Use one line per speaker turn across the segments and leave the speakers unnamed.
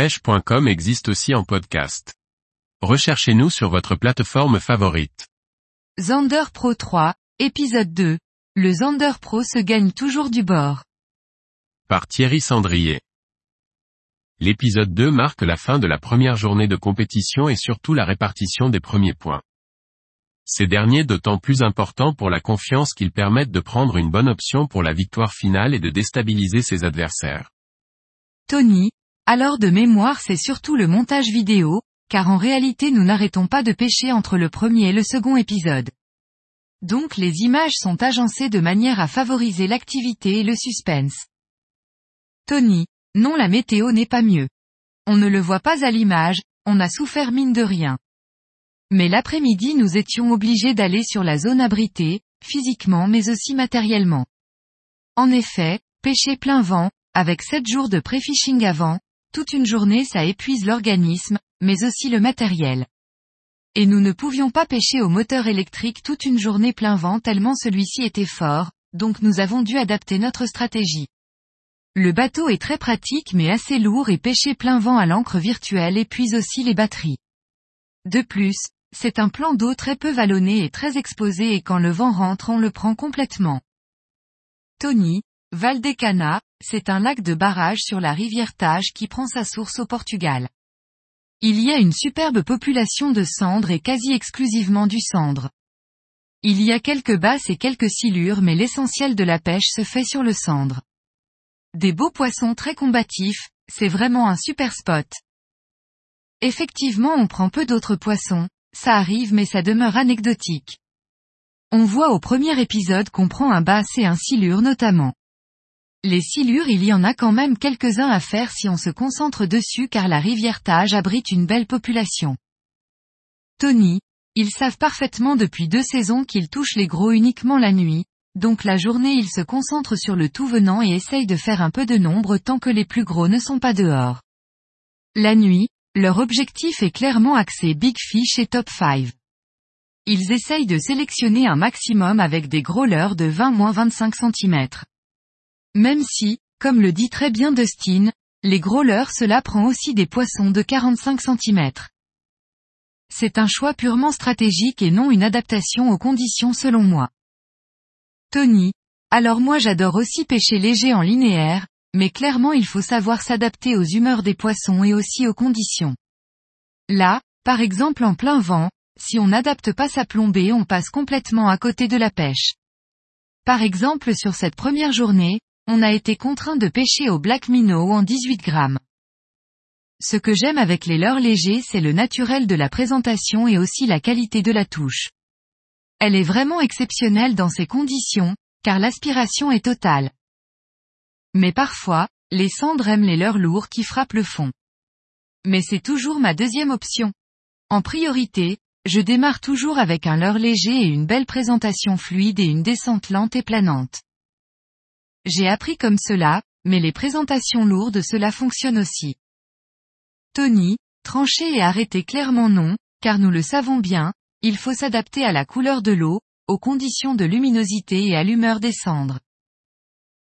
pêche.com existe aussi en podcast. Recherchez-nous sur votre plateforme favorite.
Zander Pro 3, épisode 2. Le Zander Pro se gagne toujours du bord.
Par Thierry Sandrier. L'épisode 2 marque la fin de la première journée de compétition et surtout la répartition des premiers points. Ces derniers d'autant plus importants pour la confiance qu'ils permettent de prendre une bonne option pour la victoire finale et de déstabiliser ses adversaires.
Tony, alors de mémoire c'est surtout le montage vidéo, car en réalité nous n'arrêtons pas de pêcher entre le premier et le second épisode. Donc les images sont agencées de manière à favoriser l'activité et le suspense. Tony, non la météo n'est pas mieux. On ne le voit pas à l'image, on a souffert mine de rien. Mais l'après-midi nous étions obligés d'aller sur la zone abritée, physiquement mais aussi matériellement. En effet, pêcher plein vent, avec 7 jours de pré-fishing avant, toute une journée ça épuise l'organisme, mais aussi le matériel. Et nous ne pouvions pas pêcher au moteur électrique toute une journée plein vent tellement celui-ci était fort, donc nous avons dû adapter notre stratégie. Le bateau est très pratique mais assez lourd et pêcher plein vent à l'encre virtuelle épuise aussi les batteries. De plus, c'est un plan d'eau très peu vallonné et très exposé et quand le vent rentre on le prend complètement. Tony, Valdecana, c'est un lac de barrage sur la rivière Tage qui prend sa source au Portugal. Il y a une superbe population de cendres et quasi exclusivement du cendre. Il y a quelques basses et quelques silures mais l'essentiel de la pêche se fait sur le cendre. Des beaux poissons très combatifs, c'est vraiment un super spot. Effectivement on prend peu d'autres poissons, ça arrive mais ça demeure anecdotique. On voit au premier épisode qu'on prend un basse et un silure notamment. Les silures il y en a quand même quelques-uns à faire si on se concentre dessus car la rivière Tage abrite une belle population. Tony, ils savent parfaitement depuis deux saisons qu'ils touchent les gros uniquement la nuit, donc la journée ils se concentrent sur le tout venant et essayent de faire un peu de nombre tant que les plus gros ne sont pas dehors. La nuit, leur objectif est clairement axé Big Fish et Top 5. Ils essayent de sélectionner un maximum avec des gros leurres de 20-25 cm. Même si, comme le dit très bien Dustin, les gros leurres cela prend aussi des poissons de 45 cm. C'est un choix purement stratégique et non une adaptation aux conditions selon moi. Tony. Alors moi j'adore aussi pêcher léger en linéaire, mais clairement il faut savoir s'adapter aux humeurs des poissons et aussi aux conditions. Là, par exemple en plein vent, si on n'adapte pas sa plombée on passe complètement à côté de la pêche. Par exemple sur cette première journée, on a été contraint de pêcher au Black Minnow en 18 grammes. Ce que j'aime avec les leurres légers c'est le naturel de la présentation et aussi la qualité de la touche. Elle est vraiment exceptionnelle dans ces conditions, car l'aspiration est totale. Mais parfois, les cendres aiment les leurres lourds qui frappent le fond. Mais c'est toujours ma deuxième option. En priorité, je démarre toujours avec un leurre léger et une belle présentation fluide et une descente lente et planante. J'ai appris comme cela, mais les présentations lourdes cela fonctionne aussi. Tony, trancher et arrêter clairement non, car nous le savons bien, il faut s'adapter à la couleur de l'eau, aux conditions de luminosité et à l'humeur des cendres.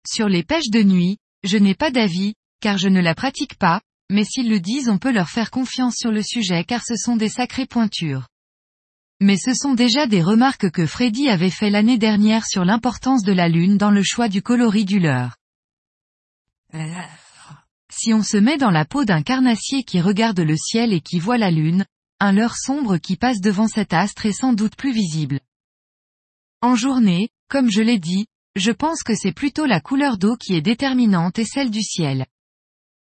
Sur les pêches de nuit, je n'ai pas d'avis, car je ne la pratique pas, mais s'ils le disent on peut leur faire confiance sur le sujet car ce sont des sacrées pointures. Mais ce sont déjà des remarques que Freddy avait fait l'année dernière sur l'importance de la lune dans le choix du coloris du leurre. Si on se met dans la peau d'un carnassier qui regarde le ciel et qui voit la lune, un leurre sombre qui passe devant cet astre est sans doute plus visible. En journée, comme je l'ai dit, je pense que c'est plutôt la couleur d'eau qui est déterminante et celle du ciel.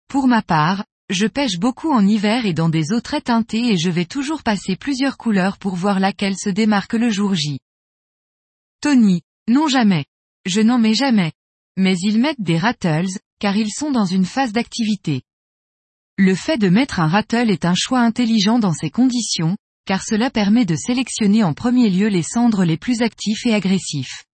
Pour ma part, je pêche beaucoup en hiver et dans des eaux très teintées et je vais toujours passer plusieurs couleurs pour voir laquelle se démarque le jour J. Tony, non jamais. Je n'en mets jamais. Mais ils mettent des rattles, car ils sont dans une phase d'activité. Le fait de mettre un rattle est un choix intelligent dans ces conditions, car cela permet de sélectionner en premier lieu les cendres les plus actifs et agressifs.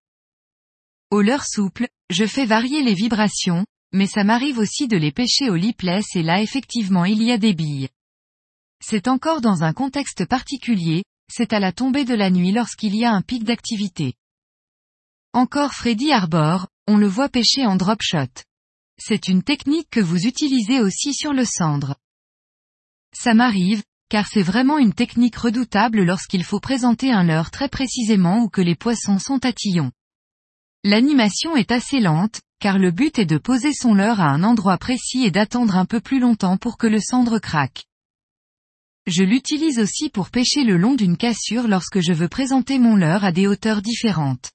Au leurre souple, je fais varier les vibrations, mais ça m'arrive aussi de les pêcher au lipless et là effectivement il y a des billes. C'est encore dans un contexte particulier, c'est à la tombée de la nuit lorsqu'il y a un pic d'activité. Encore Freddy Arbor, on le voit pêcher en drop shot. C'est une technique que vous utilisez aussi sur le cendre. Ça m'arrive, car c'est vraiment une technique redoutable lorsqu'il faut présenter un leurre très précisément ou que les poissons sont tatillons. L'animation est assez lente, car le but est de poser son leurre à un endroit précis et d'attendre un peu plus longtemps pour que le cendre craque. Je l'utilise aussi pour pêcher le long d'une cassure lorsque je veux présenter mon leurre à des hauteurs différentes.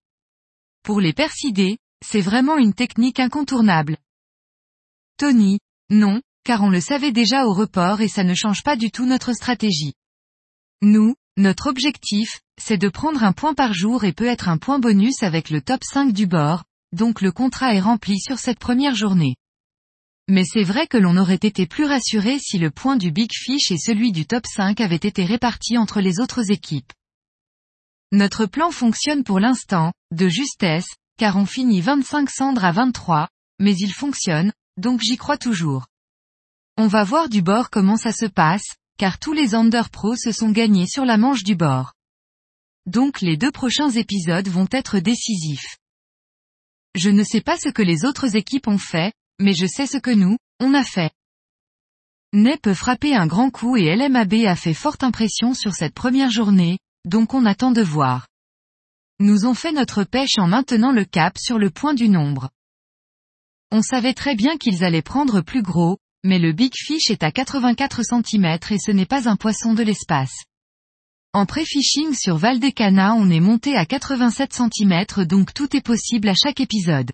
Pour les persidés, c'est vraiment une technique incontournable. Tony, non, car on le savait déjà au report et ça ne change pas du tout notre stratégie. Nous, notre objectif, c'est de prendre un point par jour et peut être un point bonus avec le top 5 du bord, donc le contrat est rempli sur cette première journée. Mais c'est vrai que l'on aurait été plus rassuré si le point du Big Fish et celui du top 5 avaient été répartis entre les autres équipes. Notre plan fonctionne pour l'instant, de justesse, car on finit 25 cendres à 23, mais il fonctionne, donc j'y crois toujours. On va voir du bord comment ça se passe, car tous les Under Pro se sont gagnés sur la manche du bord. Donc les deux prochains épisodes vont être décisifs. Je ne sais pas ce que les autres équipes ont fait, mais je sais ce que nous, on a fait. Ney peut frapper un grand coup et LMAB a fait forte impression sur cette première journée, donc on attend de voir. Nous ont fait notre pêche en maintenant le cap sur le point du nombre. On savait très bien qu'ils allaient prendre plus gros, mais le Big Fish est à 84 cm et ce n'est pas un poisson de l'espace. En pré-fishing sur Valdecana on est monté à 87 cm donc tout est possible à chaque épisode.